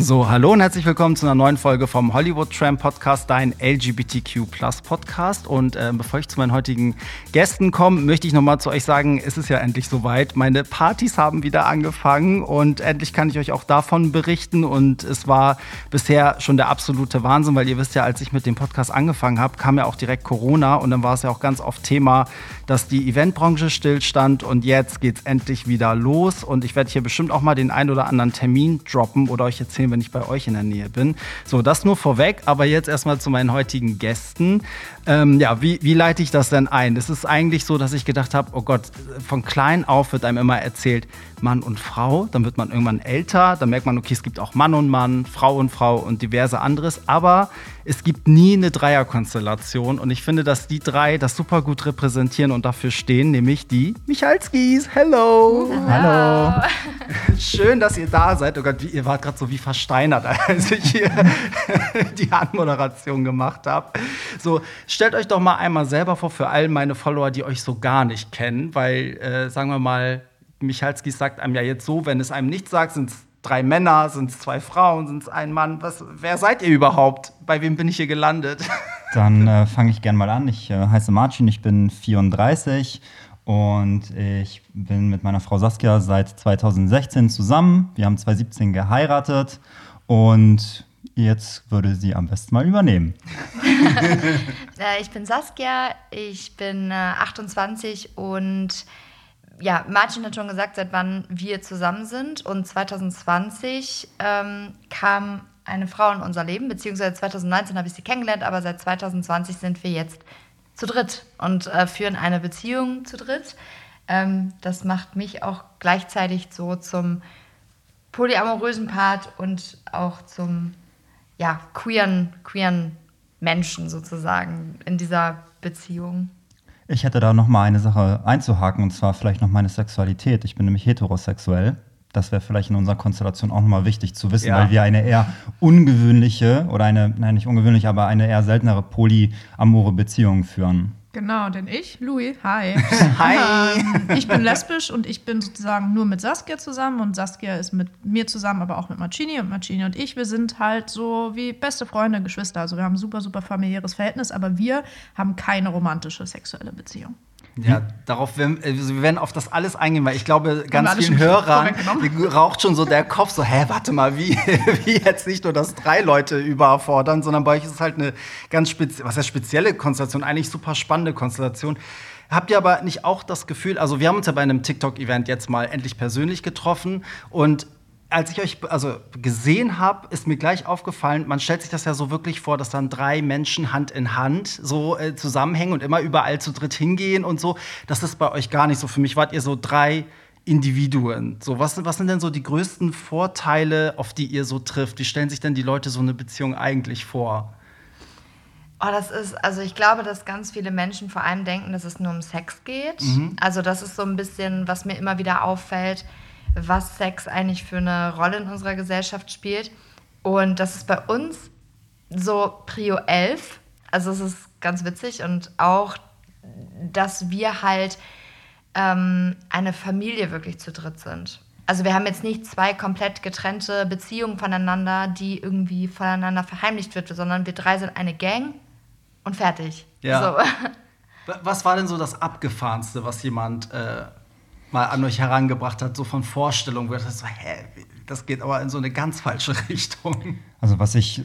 So, hallo und herzlich willkommen zu einer neuen Folge vom Hollywood Tram Podcast, dein LGBTQ Podcast. Und äh, bevor ich zu meinen heutigen Gästen komme, möchte ich nochmal zu euch sagen, es ist ja endlich soweit. Meine Partys haben wieder angefangen und endlich kann ich euch auch davon berichten. Und es war bisher schon der absolute Wahnsinn, weil ihr wisst ja, als ich mit dem Podcast angefangen habe, kam ja auch direkt Corona und dann war es ja auch ganz oft Thema, dass die Eventbranche stillstand und jetzt geht es endlich wieder los. Und ich werde hier bestimmt auch mal den ein oder anderen Termin droppen oder euch erzählen, wenn ich bei euch in der Nähe bin. So, das nur vorweg, aber jetzt erstmal zu meinen heutigen Gästen. Ähm, ja, wie, wie leite ich das denn ein? Es ist eigentlich so, dass ich gedacht habe, oh Gott, von klein auf wird einem immer erzählt, Mann und Frau, dann wird man irgendwann älter, dann merkt man, okay, es gibt auch Mann und Mann, Frau und Frau und diverse anderes, aber es gibt nie eine Dreierkonstellation und ich finde, dass die drei das super gut repräsentieren und dafür stehen, nämlich die Michalskis. Hello! Hallo! Schön, dass ihr da seid. Oh Gott, ihr wart gerade so wie versteinert, als ich hier die Anmoderation gemacht habe. So, stellt euch doch mal einmal selber vor für all meine Follower, die euch so gar nicht kennen, weil, äh, sagen wir mal, Michalski sagt einem ja jetzt so, wenn es einem nicht sagt, sind es drei Männer, sind es zwei Frauen, sind es ein Mann. Was, wer seid ihr überhaupt? Bei wem bin ich hier gelandet? Dann äh, fange ich gerne mal an. Ich äh, heiße Marcin, ich bin 34 und ich bin mit meiner Frau Saskia seit 2016 zusammen. Wir haben 2017 geheiratet und Jetzt würde sie am besten mal übernehmen. Äh, ich bin Saskia, ich bin 28 äh, und ja, Martin hat schon gesagt, seit wann wir zusammen sind. Und 2020 ähm, kam eine Frau in unser Leben, beziehungsweise 2019 habe ich sie kennengelernt, aber seit 2020 sind wir jetzt zu dritt und äh, führen eine Beziehung zu dritt. Ähm, das macht mich auch gleichzeitig so zum polyamorösen Part und auch zum ja, queeren, queeren Menschen sozusagen in dieser Beziehung. Ich hätte da noch mal eine Sache einzuhaken und zwar vielleicht noch meine Sexualität. Ich bin nämlich heterosexuell. Das wäre vielleicht in unserer Konstellation auch nochmal wichtig zu wissen, ja. weil wir eine eher ungewöhnliche oder eine, nein, nicht ungewöhnlich, aber eine eher seltenere polyamore Beziehung führen. Genau, denn ich, Louis, hi. Hi. Ähm, ich bin lesbisch und ich bin sozusagen nur mit Saskia zusammen und Saskia ist mit mir zusammen, aber auch mit Marcini und Marcini und ich, wir sind halt so wie beste Freunde, Geschwister. Also wir haben ein super, super familiäres Verhältnis, aber wir haben keine romantische sexuelle Beziehung. Ja, darauf werden, also wir werden auf das alles eingehen, weil ich glaube, ganz vielen Hörern raucht schon so der Kopf so, hä, warte mal, wie, wie jetzt nicht nur das drei Leute überfordern, sondern bei euch ist es halt eine ganz spezielle, was heißt spezielle Konstellation, eigentlich super spannende Konstellation. Habt ihr aber nicht auch das Gefühl, also wir haben uns ja bei einem TikTok-Event jetzt mal endlich persönlich getroffen und als ich euch also gesehen habe, ist mir gleich aufgefallen, man stellt sich das ja so wirklich vor, dass dann drei Menschen Hand in Hand so äh, zusammenhängen und immer überall zu dritt hingehen und so. Das ist bei euch gar nicht so. Für mich wart ihr so drei Individuen. So, was, was sind denn so die größten Vorteile, auf die ihr so trifft? Wie stellen sich denn die Leute so eine Beziehung eigentlich vor? Oh, das ist, also ich glaube, dass ganz viele Menschen vor allem denken, dass es nur um Sex geht. Mhm. Also das ist so ein bisschen, was mir immer wieder auffällt was Sex eigentlich für eine Rolle in unserer Gesellschaft spielt. Und das ist bei uns so Prio 11. Also es ist ganz witzig und auch, dass wir halt ähm, eine Familie wirklich zu dritt sind. Also wir haben jetzt nicht zwei komplett getrennte Beziehungen voneinander, die irgendwie voneinander verheimlicht wird, sondern wir drei sind eine Gang und fertig. Ja. So. Was war denn so das Abgefahrenste, was jemand äh, mal an euch herangebracht hat, so von Vorstellungen, wo ihr so, hä, das geht aber in so eine ganz falsche Richtung. Also was ich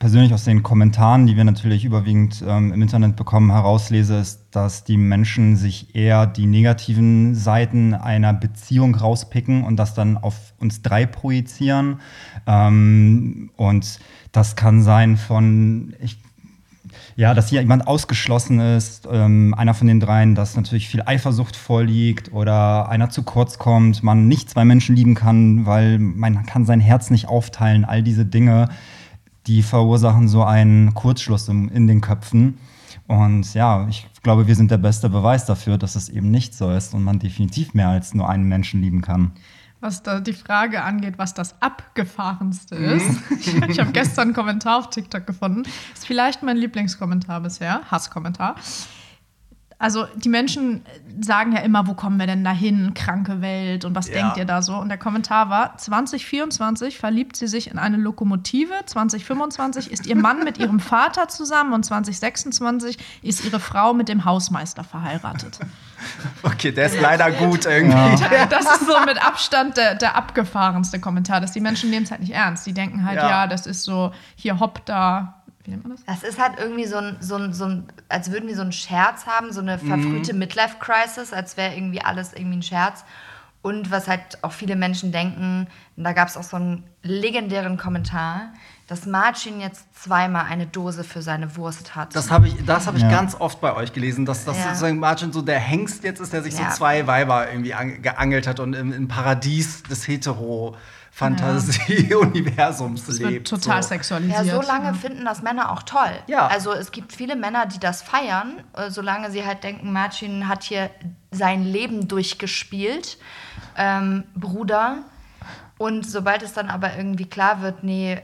persönlich aus den Kommentaren, die wir natürlich überwiegend ähm, im Internet bekommen, herauslese, ist, dass die Menschen sich eher die negativen Seiten einer Beziehung rauspicken und das dann auf uns drei projizieren. Ähm, und das kann sein von, ich ja, dass hier jemand ausgeschlossen ist, ähm, einer von den dreien, dass natürlich viel Eifersucht vorliegt oder einer zu kurz kommt, man nicht zwei Menschen lieben kann, weil man kann sein Herz nicht aufteilen, all diese Dinge, die verursachen so einen Kurzschluss in, in den Köpfen. Und ja, ich glaube, wir sind der beste Beweis dafür, dass es eben nicht so ist und man definitiv mehr als nur einen Menschen lieben kann was da die Frage angeht, was das Abgefahrenste mhm. ist. ich, ich habe gestern einen Kommentar auf TikTok gefunden. Ist vielleicht mein Lieblingskommentar bisher, Hasskommentar. Also die Menschen sagen ja immer, wo kommen wir denn dahin? Kranke Welt und was Ja. denkt ihr da so? Und der Kommentar war, 2024 verliebt sie sich in eine Lokomotive, 2025 ist ihr Mann mit ihrem Vater zusammen und 2026 ist ihre Frau mit dem Hausmeister verheiratet. Okay, der ist leider gut irgendwie. Das ist so mit Abstand der, der abgefahrenste Kommentar, dass die Menschen nehmen es halt nicht ernst. Die denken halt, Ja. ja, das ist so, hier hopp da, wie nennt man das? Das ist halt irgendwie so ein, so ein, so ein, als würden die so einen Scherz haben, so eine verfrühte Midlife-Crisis, als wäre irgendwie alles irgendwie ein Scherz. Und was halt auch viele Menschen denken, da gab es auch so einen legendären Kommentar, dass Marcin jetzt zweimal eine Dose für seine Wurst hat. Das habe ich, das hab ich Ja. ganz oft bei euch gelesen, dass das Ja. sozusagen Margin so der Hengst jetzt ist, der sich Ja. so zwei Weiber irgendwie an, geangelt hat und im, im Paradies des Hetero-Fantasie-Universums Das wird lebt. total so. sexualisiert. Ja, so lange finden das Männer auch toll. Ja. Also es gibt viele Männer, die das feiern, äh, solange sie halt denken, Marcin hat hier sein Leben durchgespielt, ähm, Bruder. Und sobald es dann aber irgendwie klar wird, nee,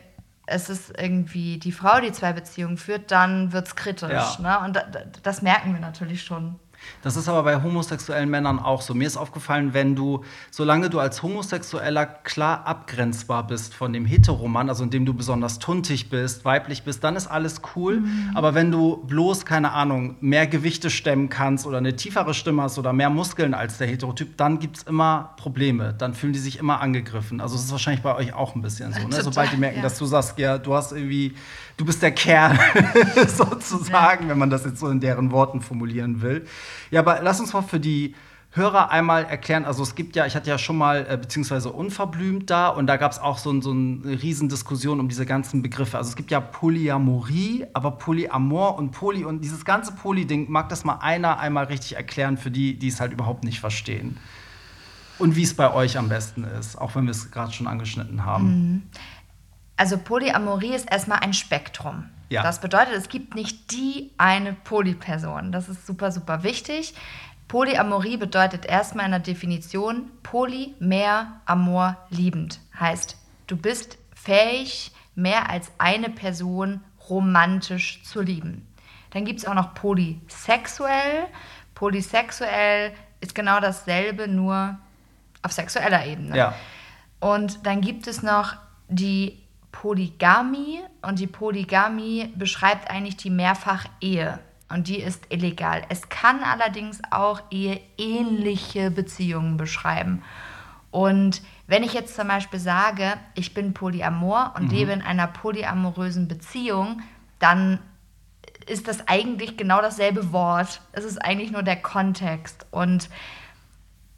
es ist irgendwie die Frau, die zwei Beziehungen führt, dann wird es kritisch. Ja. Ne? Und da, da, das merken wir natürlich schon. Das ist aber bei homosexuellen Männern auch so. Mir ist aufgefallen, wenn du, solange du als Homosexueller klar abgrenzbar bist von dem Heteroman, also indem du besonders tuntig bist, weiblich bist, dann ist alles cool. Aber wenn du bloß, keine Ahnung, mehr Gewichte stemmen kannst oder eine tiefere Stimme hast oder mehr Muskeln als der Heterotyp, dann gibt es immer Probleme. Dann fühlen die sich immer angegriffen. Also es ist wahrscheinlich bei euch auch ein bisschen so. Ne? Total, Sobald die merken, ja. dass du sagst, ja, du hast irgendwie, du bist der Kerl sozusagen, wenn man das jetzt so in deren Worten formulieren will. Ja, aber lass uns mal für die Hörer einmal erklären, also es gibt ja, ich hatte ja schon mal, äh, beziehungsweise unverblümt da und da gab es auch so, ein- so eine Riesendiskussion um diese ganzen Begriffe. Also es gibt ja Polyamorie, aber Polyamor und Poly und dieses ganze Poly-Ding, mag das mal einer einmal richtig erklären für die, die es halt überhaupt nicht verstehen? Und wie es bei euch am besten ist, auch wenn wir es gerade schon angeschnitten haben. Also Polyamorie ist erstmal ein Spektrum. Ja. Das bedeutet, es gibt nicht die eine Polyperson. Das ist super, super wichtig. Polyamorie bedeutet erstmal in der Definition Poly, mehr, Amor, liebend. Heißt, du bist fähig, mehr als eine Person romantisch zu lieben. Dann gibt es auch noch polysexuell. Polysexuell ist genau dasselbe, nur auf sexueller Ebene. Ja. Und dann gibt es noch die Polygamie und die Polygamie beschreibt eigentlich die Mehrfach-Ehe und die ist illegal. Es kann allerdings auch eheähnliche Beziehungen beschreiben. Und wenn ich jetzt zum Beispiel sage, ich bin polyamor und lebe in einer polyamorösen Beziehung, dann ist das eigentlich genau dasselbe Wort. Es ist eigentlich nur der Kontext. Und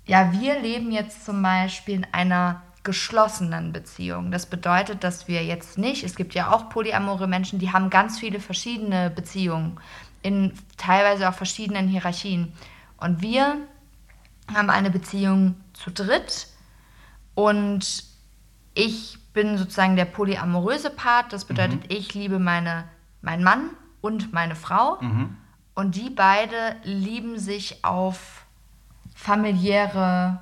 ja, wir leben jetzt zum Beispiel in einer geschlossenen Beziehung. Das bedeutet, dass wir jetzt nicht, es gibt ja auch polyamore Menschen, die haben ganz viele verschiedene Beziehungen in teilweise auch verschiedenen Hierarchien. Und wir haben eine Beziehung zu dritt und ich bin sozusagen der polyamoröse Part. Das bedeutet, ich liebe meine, meinen Mann und meine Frau. Und die beide lieben sich auf familiäre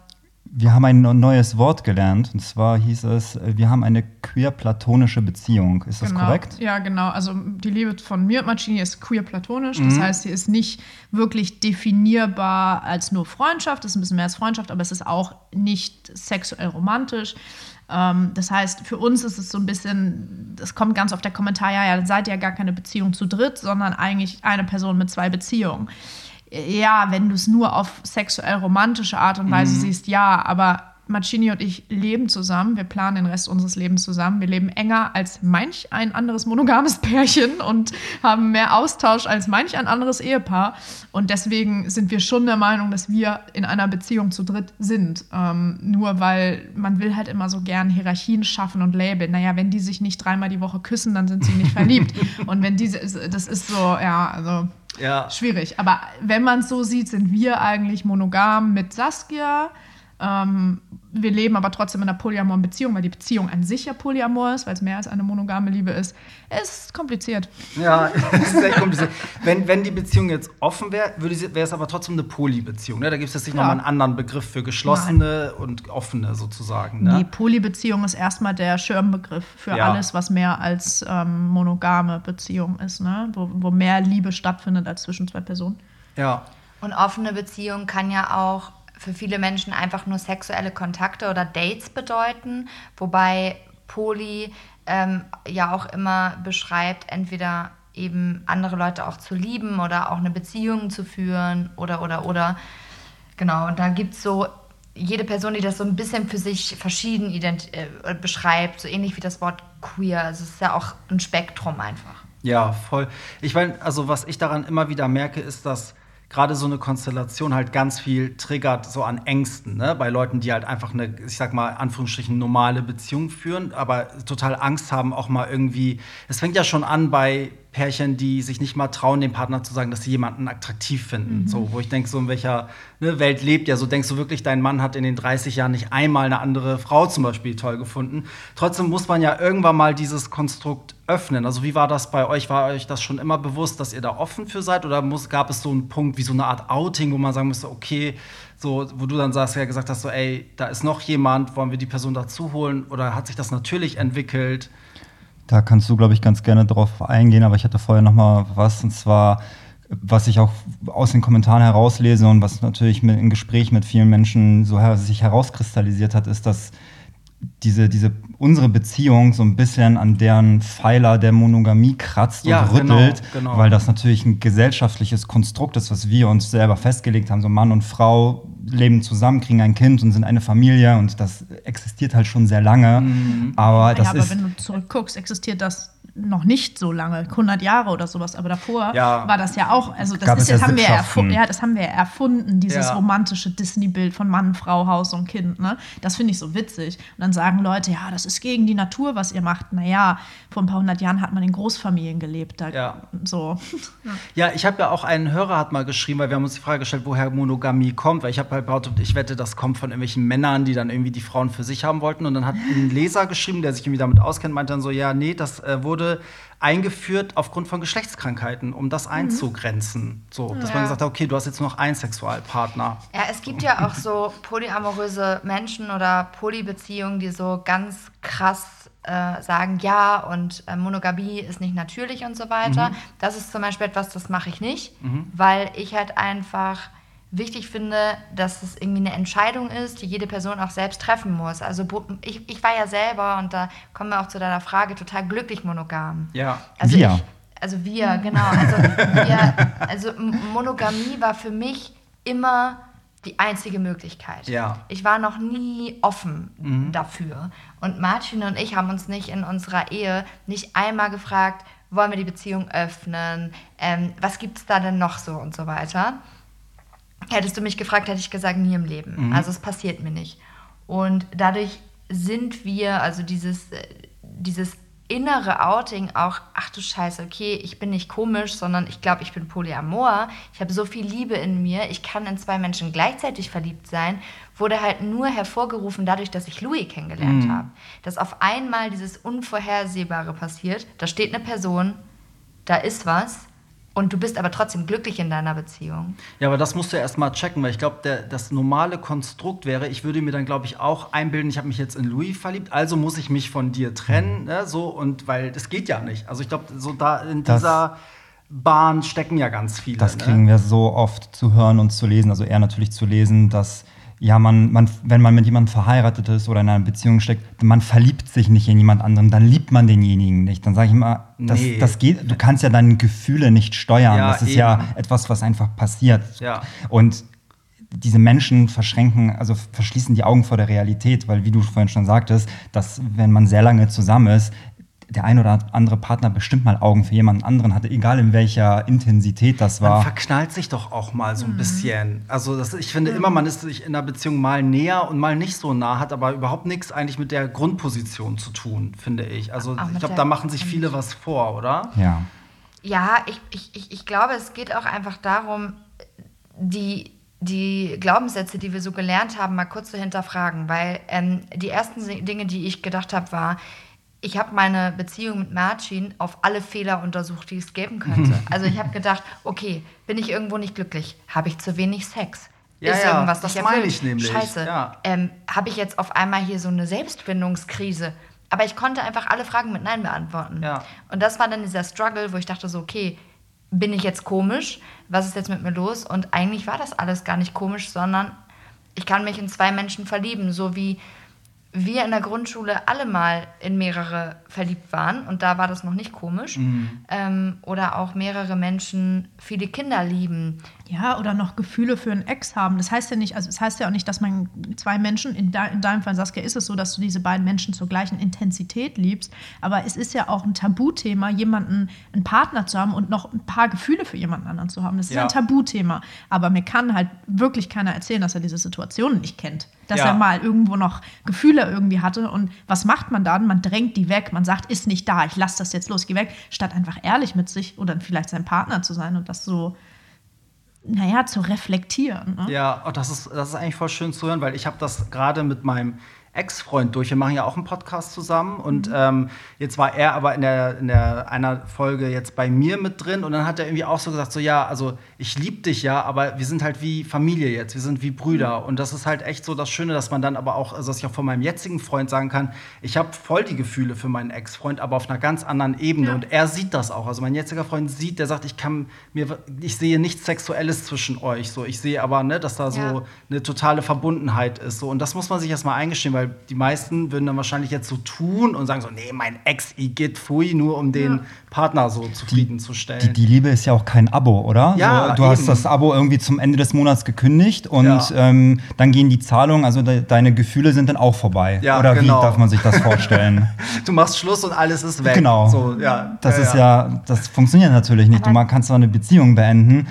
Wir haben ein neues Wort gelernt und zwar hieß es, äh, wir haben eine queer-platonische Beziehung. Ist das genau. korrekt? Ja, genau. Also die Liebe von mir und Marcini ist queer-platonisch. Das heißt, sie ist nicht wirklich definierbar als nur Freundschaft. Das ist ein bisschen mehr als Freundschaft, aber es ist auch nicht sexuell romantisch. Ähm, das heißt, für uns ist es so ein bisschen, das kommt ganz auf der Kommentar, ja, ja, seid ihr ja gar keine Beziehung zu dritt, sondern eigentlich eine Person mit zwei Beziehungen. Ja, wenn du es nur auf sexuell romantische Art und Weise siehst, ja, aber Marcini und ich leben zusammen, wir planen den Rest unseres Lebens zusammen. Wir leben enger als manch ein anderes monogames Pärchen und haben mehr Austausch als manch ein anderes Ehepaar. Und deswegen sind wir schon der Meinung, dass wir in einer Beziehung zu dritt sind. Ähm, nur weil man will halt immer so gern Hierarchien schaffen und labeln. Naja, wenn die sich nicht dreimal die Woche küssen, dann sind sie nicht verliebt. Und wenn diese, das ist so, ja, also Ja. schwierig. Aber wenn man es so sieht, sind wir eigentlich monogam mit Saskia. Ähm, wir leben aber trotzdem in einer polyamoren Beziehung, weil die Beziehung an sich ja polyamor ist, weil es mehr als eine monogame Liebe ist. Es ist kompliziert. Ja, das ist echt kompliziert. Wenn, wenn die Beziehung jetzt offen wäre, wäre es aber trotzdem eine Polybeziehung. Ne? Da gibt es jetzt nicht Ja. nochmal einen anderen Begriff für geschlossene und offene sozusagen. Ne? Die Polybeziehung ist erstmal der Schirmbegriff für Ja. alles, was mehr als ähm, monogame Beziehung ist, ne? wo, wo mehr Liebe stattfindet als zwischen zwei Personen. Ja. Und offene Beziehung kann ja auch für viele Menschen einfach nur sexuelle Kontakte oder Dates bedeuten, wobei Poly ähm, ja auch immer beschreibt, entweder eben andere Leute auch zu lieben oder auch eine Beziehung zu führen oder oder oder. Genau, und da gibt es so jede Person, die das so ein bisschen für sich verschieden äh, beschreibt, so ähnlich wie das Wort queer. Also es ist ja auch ein Spektrum einfach. Ja, voll. Ich meine, also was ich daran immer wieder merke, ist, dass gerade so eine Konstellation halt ganz viel triggert, so an Ängsten, ne? Bei Leuten, die halt einfach eine, ich sag mal, Anführungsstrichen normale Beziehung führen, aber total Angst haben, auch mal irgendwie. Es fängt ja schon an bei Pärchen, die sich nicht mal trauen, dem Partner zu sagen, dass sie jemanden attraktiv finden. Mhm. So, wo ich denke, so in welcher ne, Welt lebt ja. So denkst du wirklich, dein Mann hat in den 30 Jahren nicht einmal eine andere Frau zum Beispiel toll gefunden. Trotzdem muss man ja irgendwann mal dieses Konstrukt öffnen. Also wie war das bei euch? War euch das schon immer bewusst, dass ihr da offen für seid? Oder muss, gab es so einen Punkt wie so eine Art Outing, wo man sagen müsste, okay, so, wo du dann sagst, ja gesagt hast, so, ey, da ist noch jemand, wollen wir die Person dazu holen? Oder hat sich das natürlich entwickelt? Da kannst du, glaube ich, ganz gerne drauf eingehen, aber ich hatte vorher noch mal was, und zwar, was ich auch aus den Kommentaren herauslese und was natürlich mit, im Gespräch mit vielen Menschen so her sich herauskristallisiert hat, ist, dass diese, diese, unsere Beziehung so ein bisschen an deren Pfeiler der Monogamie kratzt ja, und rüttelt, genau, genau. weil das natürlich ein gesellschaftliches Konstrukt ist, was wir uns selber festgelegt haben. So Mann und Frau leben zusammen, kriegen ein Kind und sind eine Familie und das existiert halt schon sehr lange. Mhm. Aber das ja, aber ist, wenn du zurückguckst, existiert das noch nicht so lange, 100 Jahre oder sowas, aber davor ja. war das ja auch, also das ist jetzt, haben wir erfunden, ja, das haben wir erfunden, dieses ja. romantische Disney-Bild von Mann, Frau, Haus und Kind, ne? Das finde ich so witzig. Und dann sagen Leute, ja, das ist gegen die Natur, was ihr macht. Naja, vor ein paar hundert Jahren hat man in Großfamilien gelebt, da, ja. so. Ja, ich habe ja auch einen Hörer hat mal geschrieben, weil wir haben uns die Frage gestellt, woher Monogamie kommt, weil ich habe halt behauptet, ich wette, das kommt von irgendwelchen Männern, die dann irgendwie die Frauen für sich haben wollten und dann hat ein Leser geschrieben, der sich irgendwie damit auskennt, meinte dann so, ja, nee, das äh, wurde wurde eingeführt aufgrund von Geschlechtskrankheiten, um das mhm. einzugrenzen. So, dass ja. man gesagt hat, okay, du hast jetzt nur noch einen Sexualpartner. Ja, es gibt ja auch so polyamoröse Menschen oder Polybeziehungen, die so ganz krass äh, sagen, ja, und äh, Monogamie ist nicht natürlich und so weiter. Mhm. Das ist zum Beispiel etwas, das mache ich nicht, mhm. weil ich halt einfach wichtig finde, dass es irgendwie eine Entscheidung ist, die jede Person auch selbst treffen muss. Also ich, ich war ja selber, und da kommen wir auch zu deiner Frage, total glücklich monogam. Ja. Also wir. Ich, also wir, genau. Also, wir, also Monogamie war für mich immer die einzige Möglichkeit. Ja. Ich war noch nie offen mhm. dafür. Und Martin und ich haben uns nicht in unserer Ehe nicht einmal gefragt, wollen wir die Beziehung öffnen? Ähm, was gibt es da denn noch so und so weiter? Hättest du mich gefragt, hätte ich gesagt, nie im Leben. Mhm. Also es passiert mir nicht. Und dadurch sind wir, also dieses, äh, dieses innere Outing auch, ach du Scheiße, okay, ich bin nicht komisch, sondern ich glaube, ich bin Polyamor. Ich habe so viel Liebe in mir, ich kann in zwei Menschen gleichzeitig verliebt sein, wurde halt nur hervorgerufen dadurch, dass ich Louis kennengelernt mhm. habe. Dass auf einmal dieses Unvorhersehbare passiert, da steht eine Person, da ist was und du bist aber trotzdem glücklich in deiner Beziehung. Ja, aber das musst du erst mal checken, weil ich glaube, das normale Konstrukt wäre, ich würde mir dann, glaube ich, auch einbilden, ich habe mich jetzt in Louis verliebt, also muss ich mich von dir trennen, ne, so, und weil das geht ja nicht. Also ich glaube, so da in das dieser Bahn stecken ja ganz viele. Das ne? kriegen ne? wir so oft zu hören und zu lesen, also eher natürlich zu lesen, dass ja, man, man, wenn man mit jemandem verheiratet ist oder in einer Beziehung steckt, man verliebt sich nicht in jemand anderen, dann liebt man denjenigen nicht. Dann sage ich immer, das, nee. das geht, du kannst ja deine Gefühle nicht steuern. Ja, das ist eben. ja etwas, was einfach passiert. Ja. Und diese Menschen verschränken, also verschließen die Augen vor der Realität, weil wie du vorhin schon sagtest, dass wenn man sehr lange zusammen ist, der ein oder andere Partner bestimmt mal Augen für jemanden anderen hatte, egal in welcher Intensität das war. Man verknallt sich doch auch mal so ein mhm. bisschen. Also das, ich finde mhm. immer, man ist sich in einer Beziehung mal näher und mal nicht so nah, hat aber überhaupt nichts eigentlich mit der Grundposition zu tun, finde ich. Also Ach, ich glaube, da machen sich viele was vor, oder? Ja. Ja, ich, ich, ich glaube, es geht auch einfach darum, die die Glaubenssätze, die wir so gelernt haben, mal kurz zu hinterfragen, weil ähm, die ersten Dinge, die ich gedacht habe, war, ich habe meine Beziehung mit Marcin auf alle Fehler untersucht, die es geben könnte. Also ich habe gedacht, okay, bin ich irgendwo nicht glücklich? Habe ich zu wenig Sex? Ja, ist ja, irgendwas das meine ich nämlich. Scheiße. Ja. Ähm, habe ich jetzt auf einmal hier so eine Selbstbindungskrise? Aber ich konnte einfach alle Fragen mit Nein beantworten. Ja. Und das war dann dieser Struggle, wo ich dachte so, okay, bin ich jetzt komisch? Was ist jetzt mit mir los? Und eigentlich war das alles gar nicht komisch, sondern ich kann mich in zwei Menschen verlieben, so wie wir in der Grundschule alle mal in mehrere verliebt waren und da war das noch nicht komisch. Mhm. Ähm, oder auch mehrere Menschen viele Kinder lieben. Ja, oder noch Gefühle für einen Ex haben. Das heißt ja nicht, also es das heißt ja auch nicht, dass man zwei Menschen, in, de, in deinem Fall Saskia, ist es so, dass du diese beiden Menschen zur gleichen Intensität liebst. Aber es ist ja auch ein Tabuthema, jemanden, einen Partner zu haben und noch ein paar Gefühle für jemanden anderen zu haben. Das ist Ja. ein Tabuthema. Aber mir kann halt wirklich keiner erzählen, dass er diese Situation nicht kennt. Dass Ja. er mal irgendwo noch Gefühle irgendwie hatte. Und was macht man dann? Man drängt die weg. Man sagt, ist nicht da, ich lasse das jetzt los, geh weg. Statt einfach ehrlich mit sich oder vielleicht seinem Partner zu sein und das so, naja, zu reflektieren. Ne? Ja, oh, das, ist, das ist eigentlich voll schön zu hören, weil ich habe das gerade mit meinem Ex-Freund durch. Wir machen ja auch einen Podcast zusammen und ähm, jetzt war er aber in der, in der einer Folge jetzt bei mir mit drin und dann hat er irgendwie auch so gesagt, so ja, also ich liebe dich ja, aber wir sind halt wie Familie jetzt, wir sind wie Brüder und das ist halt echt so das Schöne, dass man dann aber auch, also dass ich auch von meinem jetzigen Freund sagen kann, ich habe voll die Gefühle für meinen Ex-Freund, aber auf einer ganz anderen Ebene Ja. und er sieht das auch. Also mein jetziger Freund sieht, der sagt, ich kann mir, ich sehe nichts Sexuelles zwischen euch. So, ich sehe aber, ne, dass da so Ja. eine totale Verbundenheit ist. So. Und das muss man sich erstmal eingestehen, weil die meisten würden dann wahrscheinlich jetzt so tun und sagen so, nee, mein Ex, Igitt, pfui, nur um den Partner so zufriedenzustellen. Die, die Liebe ist ja auch kein Abo, oder? Ja, so, du hast eben. das Abo irgendwie zum Ende des Monats gekündigt und Ja. ähm, dann gehen die Zahlungen, also de deine Gefühle sind dann auch vorbei. Ja, oder genau. wie darf man sich das vorstellen? du machst Schluss und alles ist weg. Genau. So, ja, Das ist ja, das funktioniert natürlich nicht. Aber- Du man kannst zwar eine Beziehung beenden,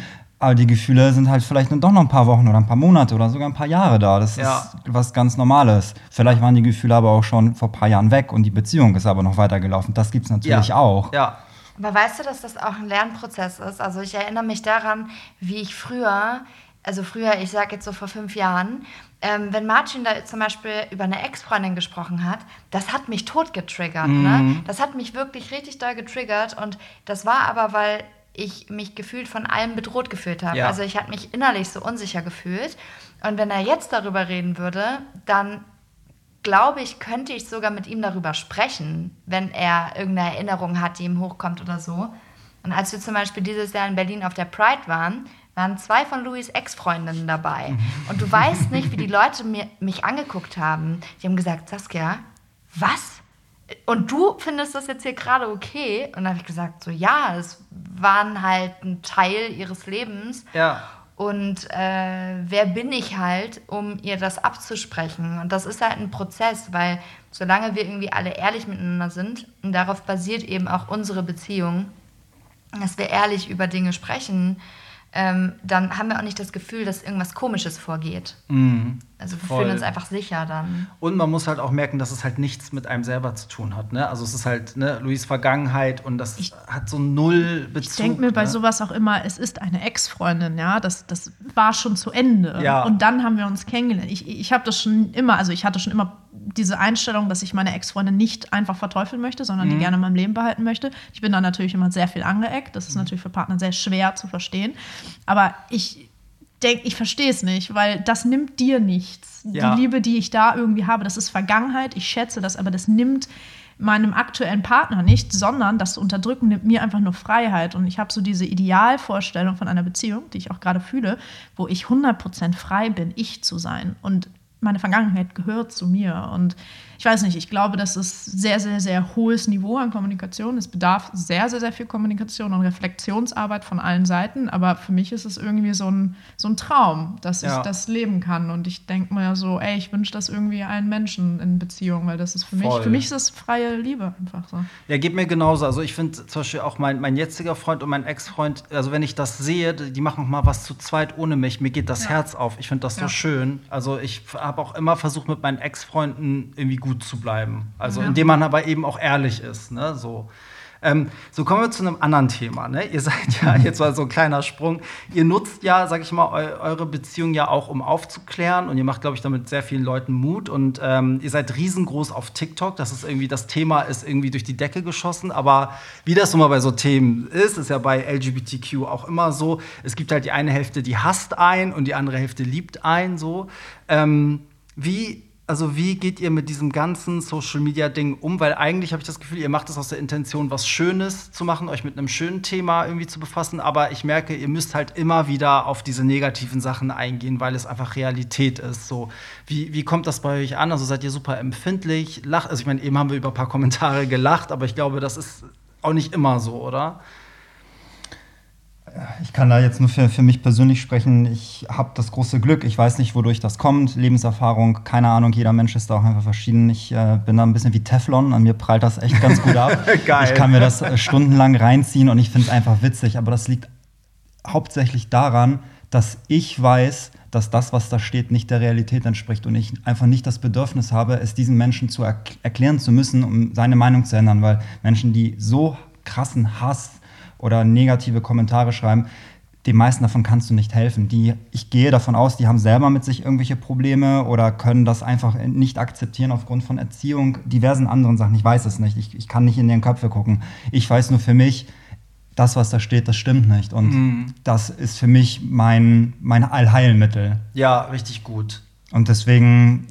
aber die Gefühle sind halt vielleicht nur doch noch ein paar Wochen oder ein paar Monate oder sogar ein paar Jahre da. Das Ja. ist was ganz Normales. Vielleicht waren die Gefühle aber auch schon vor ein paar Jahren weg und die Beziehung ist aber noch weitergelaufen. Das gibt es natürlich ja. auch. Ja. Aber weißt du, dass das auch ein Lernprozess ist? Also ich erinnere mich daran, wie ich früher, also früher, ich sage jetzt so vor fünf Jahren, ähm, wenn Martin da zum Beispiel über eine Ex-Freundin gesprochen hat, das hat mich tot getriggert. Ne? Das hat mich wirklich richtig doll getriggert und das war aber, weil ich mich gefühlt von allem bedroht gefühlt habe. Ja. Also ich habe mich innerlich so unsicher gefühlt. Und wenn er jetzt darüber reden würde, dann glaube ich, könnte ich sogar mit ihm darüber sprechen, wenn er irgendeine Erinnerung hat, die ihm hochkommt oder so. Und als wir zum Beispiel dieses Jahr in Berlin auf der Pride waren, waren zwei von Louis Ex-Freundinnen dabei. Und du weißt nicht, wie die Leute mir, mich angeguckt haben. Die haben gesagt, Saskia, was? Und du findest das jetzt hier gerade okay? Und dann habe ich gesagt, so ja, es waren halt ein Teil ihres Lebens. Ja. Und äh, wer bin ich halt, um ihr das abzusprechen? Und das ist halt ein Prozess, weil solange wir irgendwie alle ehrlich miteinander sind, und darauf basiert eben auch unsere Beziehung, dass wir ehrlich über Dinge sprechen, ähm, dann haben wir auch nicht das Gefühl, dass irgendwas Komisches vorgeht. Also wir Voll. fühlen uns einfach sicher dann. Und man muss halt auch merken, dass es halt nichts mit einem selber zu tun hat. Ne? Also es ist halt ne, Louis Vergangenheit und das hat so null Bezug. Ich denke mir bei ne? sowas auch immer, es ist eine Ex-Freundin, ja, das, das war schon zu Ende. Ja. Und dann haben wir uns kennengelernt. Ich, ich habe das schon immer, also ich hatte schon immer diese Einstellung, dass ich meine Ex-Freundin nicht einfach verteufeln möchte, sondern Mhm. die gerne in meinem Leben behalten möchte. Ich bin da natürlich immer sehr viel angeeckt. Das ist Mhm. natürlich für Partner sehr schwer zu verstehen. Aber ich denke, ich verstehe es nicht, weil das nimmt dir nichts. Ja. Die Liebe, die ich da irgendwie habe, das ist Vergangenheit. Ich schätze das, aber das nimmt meinem aktuellen Partner nicht, sondern das unterdrücken nimmt mir einfach nur Freiheit. Und ich habe so diese Idealvorstellung von einer Beziehung, die ich auch gerade fühle, wo ich 100% frei bin, ich zu sein. Und meine Vergangenheit gehört zu mir. Und ich weiß nicht, ich glaube, das ist sehr, sehr, sehr hohes Niveau an Kommunikation. Es bedarf sehr, sehr, sehr viel Kommunikation und Reflexionsarbeit von allen Seiten. Aber für mich ist es irgendwie so ein, so ein Traum, dass Ja. ich das leben kann. Und ich denke mir so, ey, ich wünsche das irgendwie allen Menschen in Beziehung, weil das ist für mich, Voll. für mich ist das freie Liebe einfach so. Ja, geht mir genauso. Also ich finde zum Beispiel auch mein, mein jetziger Freund und mein Ex-Freund, also wenn ich das sehe, die machen mal was zu zweit ohne mich, mir geht das Ja. Herz auf. Ich finde das so Ja. schön. Also ich habe auch immer versucht, mit meinen Ex-Freunden irgendwie gut zu bleiben. Also indem man aber eben auch ehrlich ist. Ne? So. Ähm, so kommen wir zu einem anderen Thema. Ne? Ihr seid ja, jetzt mal so ein kleiner Sprung, ihr nutzt ja, sag ich mal, eu eure Beziehung ja auch, um aufzuklären und ihr macht, glaube ich, damit sehr vielen Leuten Mut und ähm, ihr seid riesengroß auf TikTok. Das ist irgendwie, das Thema ist irgendwie durch die Decke geschossen, aber wie das mal bei so Themen ist, ist ja bei LGBTQ auch immer so, es gibt halt die eine Hälfte, die hasst ein und die andere Hälfte liebt ein, so. Ähm, wie also wie geht ihr mit diesem ganzen Social Media Ding um? Weil eigentlich habe ich das Gefühl, ihr macht es aus der Intention, was Schönes zu machen, euch mit einem schönen Thema irgendwie zu befassen. Aber ich merke, ihr müsst halt immer wieder auf diese negativen Sachen eingehen, weil es einfach Realität ist. So, wie, wie kommt das bei euch an? Also seid ihr super empfindlich? Lacht, also ich meine, eben haben wir über ein paar Kommentare gelacht, aber ich glaube, das ist auch nicht immer so, oder? Ich kann da jetzt nur für, für mich persönlich sprechen. Ich habe das große Glück. Ich weiß nicht, wodurch das kommt. Lebenserfahrung, keine Ahnung. Jeder Mensch ist da auch einfach verschieden. Ich äh, bin da ein bisschen wie Teflon. An mir prallt das echt ganz gut ab. Geil. Ich kann mir das äh, stundenlang reinziehen und ich finde es einfach witzig. Aber das liegt hauptsächlich daran, dass ich weiß, dass das, was da steht, nicht der Realität entspricht und ich einfach nicht das Bedürfnis habe, es diesen Menschen zu erk erklären zu müssen, um seine Meinung zu ändern. Weil Menschen, die so krassen Hass oder negative Kommentare schreiben, den meisten davon kannst du nicht helfen. Die, ich gehe davon aus, die haben selber mit sich irgendwelche Probleme oder können das einfach nicht akzeptieren aufgrund von Erziehung, diversen anderen Sachen. Ich weiß es nicht. Ich, ich kann nicht in deren Köpfe gucken. Ich weiß nur für mich, das, was da steht, das stimmt nicht. Und Mhm. das ist für mich mein, mein Allheilmittel. Ja, richtig gut. Und deswegen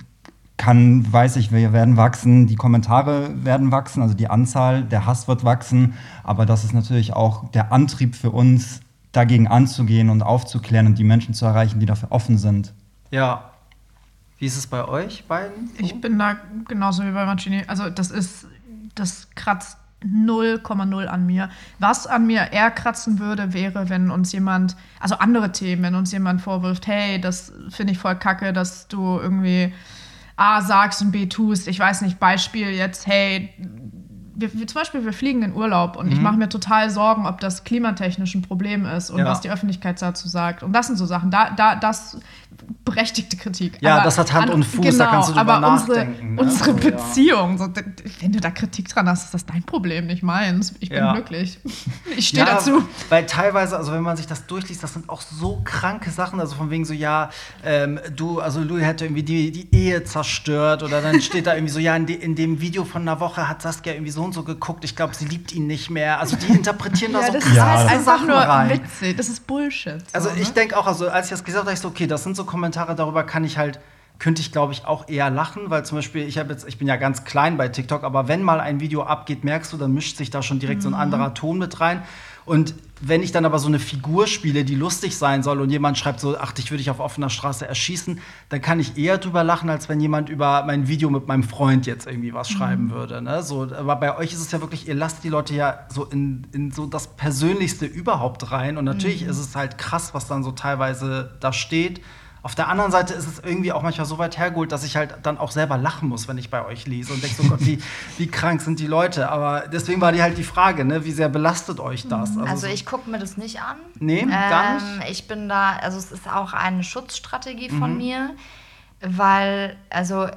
kann, weiß ich, wir werden wachsen, die Kommentare werden wachsen, also die Anzahl, der Hass wird wachsen, aber das ist natürlich auch der Antrieb für uns, dagegen anzugehen und aufzuklären und die Menschen zu erreichen, die dafür offen sind. Ja. Wie ist es bei euch beiden? Ich bin da genauso wie bei Mancini. Also das ist, das kratzt 0,0 an mir. Was an mir eher kratzen würde, wäre, wenn uns jemand, also andere Themen, wenn uns jemand vorwirft, hey, das finde ich voll kacke, dass du irgendwie A sagst und B tust. Ich weiß nicht, Beispiel jetzt, hey, wir, wir, zum Beispiel, wir fliegen in Urlaub und ich mache mir total Sorgen, ob das klimatechnisch ein Problem ist und Ja. was die Öffentlichkeit dazu sagt. Und das sind so Sachen. Da, da, das berechtigte Kritik. Ja, das hat Hand und Fuß, da kannst du drüber aber unsere, nachdenken, ne? Unsere So, ja. Beziehung, so, d- wenn du da Kritik dran hast, ist das dein Problem, nicht meins. Ich bin Ja. glücklich. Ich stehe Ja, dazu. Weil teilweise, also wenn man sich das durchliest, das sind auch so kranke Sachen. Also von wegen so, ja, ähm, du, also Louis hätte irgendwie die, die Ehe zerstört. Oder dann steht da irgendwie so, ja, in, de, in dem Video von einer Woche hat Saskia irgendwie so und so geguckt. Ich glaube, sie liebt ihn nicht mehr. Also die interpretieren da Ja, so das krasse ist Ja, halt das- einfach Sachen nur rein. witzig. Das ist Bullshit. so, Also ich ne? denke auch, also als ich das gesagt habe, ich so, okay, das sind so Kommentare, darüber kann ich halt, könnte ich glaube ich auch eher lachen, weil zum Beispiel, ich jetzt, ich bin ja ganz klein bei TikTok, aber wenn mal ein Video abgeht, merkst du, dann mischt sich da schon direkt so ein anderer Ton mit rein. Und wenn ich dann aber so eine Figur spiele, die lustig sein soll und jemand schreibt so, ach, dich würde ich auf offener Straße erschießen, dann kann ich eher drüber lachen, als wenn jemand über mein Video mit meinem Freund jetzt irgendwie was schreiben würde. Ne? So, aber bei euch ist es ja wirklich, ihr lasst die Leute ja so in, in so das Persönlichste überhaupt rein. Und natürlich ist es halt krass, was dann so teilweise da steht. Auf der anderen Seite ist es irgendwie auch manchmal so weit hergeholt, dass ich halt dann auch selber lachen muss, wenn ich bei euch lese und denke so, Gott, wie, wie krank sind die Leute. Aber deswegen war die halt die Frage, ne? wie sehr belastet euch das? Also so- ich gucke mir das nicht an. Nee, gar nicht? Ähm, ich bin da, also es ist auch eine Schutzstrategie Mhm. von mir, weil, also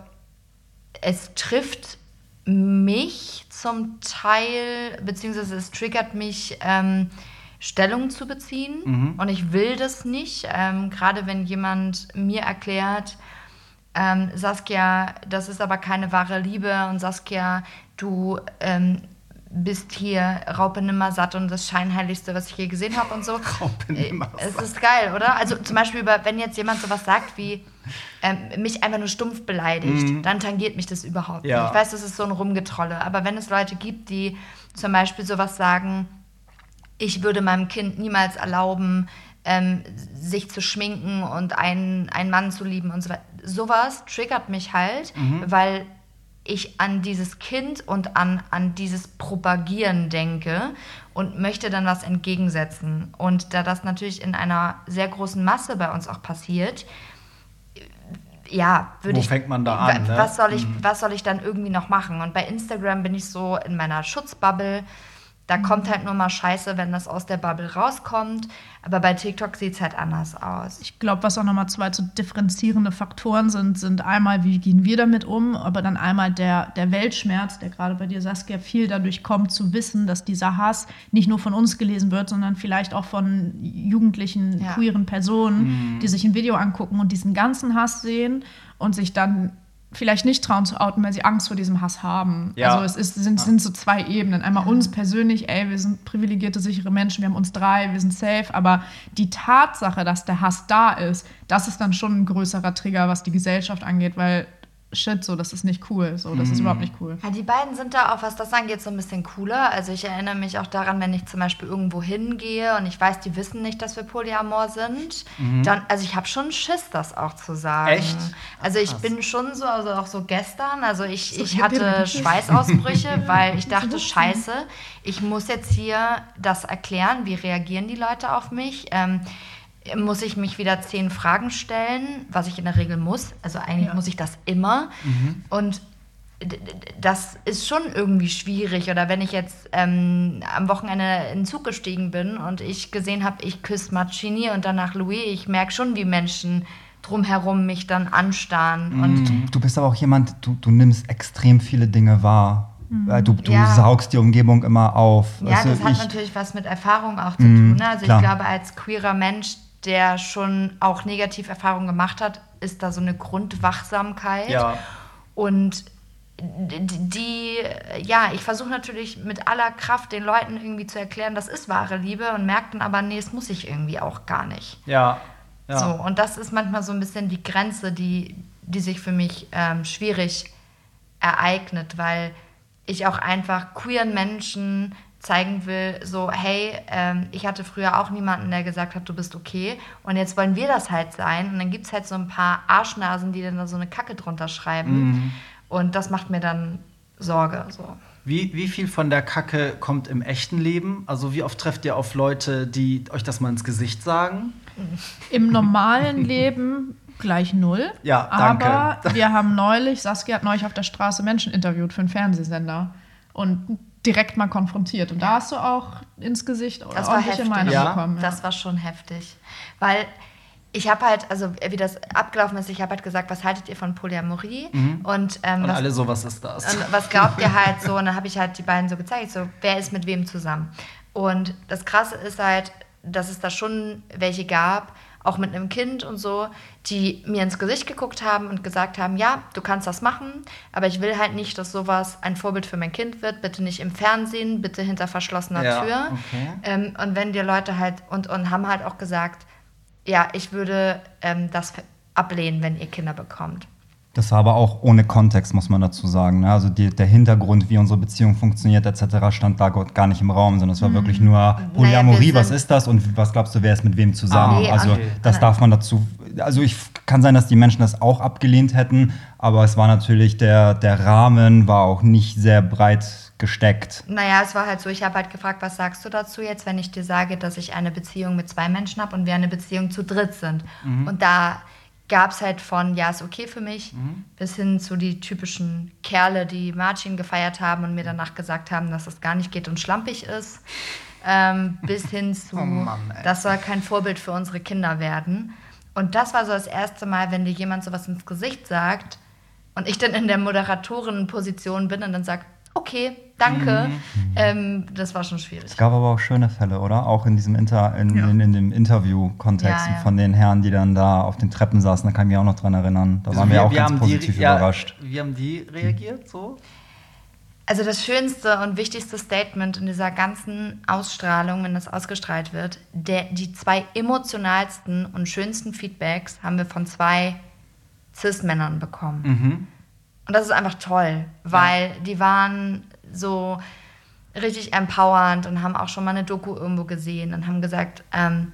es trifft mich zum Teil, beziehungsweise es triggert mich, ähm, Stellung zu beziehen. Mhm. Und ich will das nicht. Ähm, Gerade wenn jemand mir erklärt, ähm, Saskia, das ist aber keine wahre Liebe und Saskia, du ähm, bist hier Raupe Nimmersatt und das Scheinheiligste, was ich je gesehen habe und so. Raupe Äh, Nimmersatt. Es ist geil, oder? Also zum Beispiel, über, wenn jetzt jemand sowas sagt wie ähm, mich einfach nur stumpf beleidigt, dann tangiert mich das überhaupt Mhm. Ja. nicht. Ich weiß, das ist so ein Rumgetrolle. Aber wenn es Leute gibt, die zum Beispiel sowas sagen, ich würde meinem Kind niemals erlauben, ähm, sich zu schminken und einen, einen Mann zu lieben und so weiter. Sowas triggert mich halt, weil ich an dieses Kind und an, an dieses Propagieren denke und möchte dann was entgegensetzen. Und da das natürlich in einer sehr großen Masse bei uns auch passiert, ja, würde Wo ich. fängt man da an, ne? Was soll, ich, was soll ich dann irgendwie noch machen? Und bei Instagram bin ich so in meiner Schutzbubble. Da kommt halt nur mal Scheiße, wenn das aus der Bubble rauskommt. Aber bei TikTok sieht es halt anders aus. Ich glaube, was auch nochmal zwei zu differenzierende Faktoren sind, sind einmal, wie gehen wir damit um, aber dann einmal der, der Weltschmerz, der gerade bei dir, Saskia, viel dadurch kommt, zu wissen, dass dieser Hass nicht nur von uns gelesen wird, sondern vielleicht auch von jugendlichen, Ja. queeren Personen, die sich ein Video angucken und diesen ganzen Hass sehen und sich dann vielleicht nicht trauen zu outen, weil sie Angst vor diesem Hass haben. Ja. Also es ist, sind, sind so zwei Ebenen. Einmal uns persönlich, ey, wir sind privilegierte, sichere Menschen, wir haben uns drei, wir sind safe, aber die Tatsache, dass der Hass da ist, das ist dann schon ein größerer Trigger, was die Gesellschaft angeht, weil shit, so, das ist nicht cool, so, das ist überhaupt nicht cool. Ja, die beiden sind da auch, was das angeht, so ein bisschen cooler. Also ich erinnere mich auch daran, wenn ich zum Beispiel irgendwo hingehe und ich weiß, die wissen nicht, dass wir Polyamor sind, dann, also ich habe schon Schiss, das auch zu sagen. Echt? Also ich bin schon so, also auch so gestern, also ich, So, ich hatte. Schweißausbrüche, weil ich dachte, scheiße, ich muss jetzt hier das erklären, wie reagieren die Leute auf mich. Ähm, muss ich mich wieder zehn Fragen stellen, was ich in der Regel muss. Also eigentlich Ja. muss ich das immer. Und d- d- das ist schon irgendwie schwierig. Oder wenn ich jetzt ähm, am Wochenende in den Zug gestiegen bin und ich gesehen habe, ich küsse Marcini und danach Louis, ich merke schon, wie Menschen drumherum mich dann anstarren. Und Du, du bist aber auch jemand, du, du nimmst extrem viele Dinge wahr. Äh, Du, du Ja. saugst die Umgebung immer auf. Ja, Weißt du, das hat ich- natürlich was mit Erfahrung auch zu tun. Ne? Also klar. ich glaube, als queerer Mensch, der schon auch Negativerfahrungen gemacht hat, ist da so eine Grundwachsamkeit. Ja. Und die, ja, ich versuche natürlich mit aller Kraft den Leuten irgendwie zu erklären, das ist wahre Liebe und merke dann aber, nee, das muss ich irgendwie auch gar nicht. Ja. ja. So, und das ist manchmal so ein bisschen die Grenze, die, die sich für mich ähm, schwierig ereignet, weil ich auch einfach queeren Menschen zeigen will, so, hey, ähm, ich hatte früher auch niemanden, der gesagt hat, du bist okay und jetzt wollen wir das halt sein und dann gibt es halt so ein paar Arschnasen, die dann da so eine Kacke drunter schreiben und das macht mir dann Sorge, so. Wie, wie viel von der Kacke kommt im echten Leben? Also wie oft trefft ihr auf Leute, die euch das mal ins Gesicht sagen? Im normalen Leben gleich null. Ja, danke. Aber wir haben neulich, Saskia hat neulich auf der Straße Menschen interviewt für einen Fernsehsender und direkt mal konfrontiert. Und da hast du auch ins Gesicht Das war ordentliche. Meinung Ja. bekommen. Das war schon heftig. Weil ich habe halt, also wie das abgelaufen ist, ich habe halt gesagt, was haltet ihr von Polyamorie? Und, ähm, Und was, alle so, was ist das? und was glaubt ihr halt so? Und dann habe ich halt die beiden so gezeigt, so, wer ist mit wem zusammen? Und das Krasse ist halt, dass es da schon welche gab, auch mit einem Kind und so, die mir ins Gesicht geguckt haben und gesagt haben, ja, du kannst das machen, aber ich will halt nicht, dass sowas ein Vorbild für mein Kind wird. Bitte nicht im Fernsehen, bitte hinter verschlossener Ja, Tür. okay. Ähm, und wenn dir Leute halt, und, und haben halt auch gesagt, ja, ich würde ähm, das ablehnen, wenn ihr Kinder bekommt. Das war aber auch ohne Kontext, muss man dazu sagen. ne? Also die, der Hintergrund, wie unsere Beziehung funktioniert, etc., stand da gar nicht im Raum, sondern es war wirklich nur Polyamorie, wir was ist das und was glaubst du, wer ist mit wem zusammen? Ah, nee, also okay. das darf man dazu. Also ich kann sein, dass die Menschen das auch abgelehnt hätten, aber es war natürlich der, der Rahmen war auch nicht sehr breit gesteckt. Naja, es war halt so, ich habe halt gefragt, was sagst du dazu jetzt, wenn ich dir sage, dass ich eine Beziehung mit zwei Menschen habe und wir eine Beziehung zu dritt sind. Und da gab es halt von, ja, ist okay für mich, bis hin zu die typischen Kerle, die Marcin gefeiert haben und mir danach gesagt haben, dass das gar nicht geht und schlampig ist. Ähm, bis hin zu, Oh Mann, das soll kein Vorbild für unsere Kinder werden. Und das war so das erste Mal, wenn dir jemand sowas ins Gesicht sagt und ich dann in der Moderatorenposition bin und dann sage, okay, danke, ähm, das war schon schwierig. Es gab aber auch schöne Fälle, oder? Auch in diesem Inter, in, Ja. in, in dem Interview-Kontext Ja, ja. von den Herren, die dann da auf den Treppen saßen, da kann ich mich auch noch dran erinnern. Da Also waren wir, auch ganz haben positiv die, ja, überrascht. Wie haben die reagiert so? Also das schönste und wichtigste Statement in dieser ganzen Ausstrahlung, wenn das ausgestrahlt wird, der, die zwei emotionalsten und schönsten Feedbacks haben wir von zwei Cis-Männern bekommen. Mhm. Und das ist einfach toll, weil die waren so richtig empowernd und haben auch schon mal eine Doku irgendwo gesehen und haben gesagt, ähm,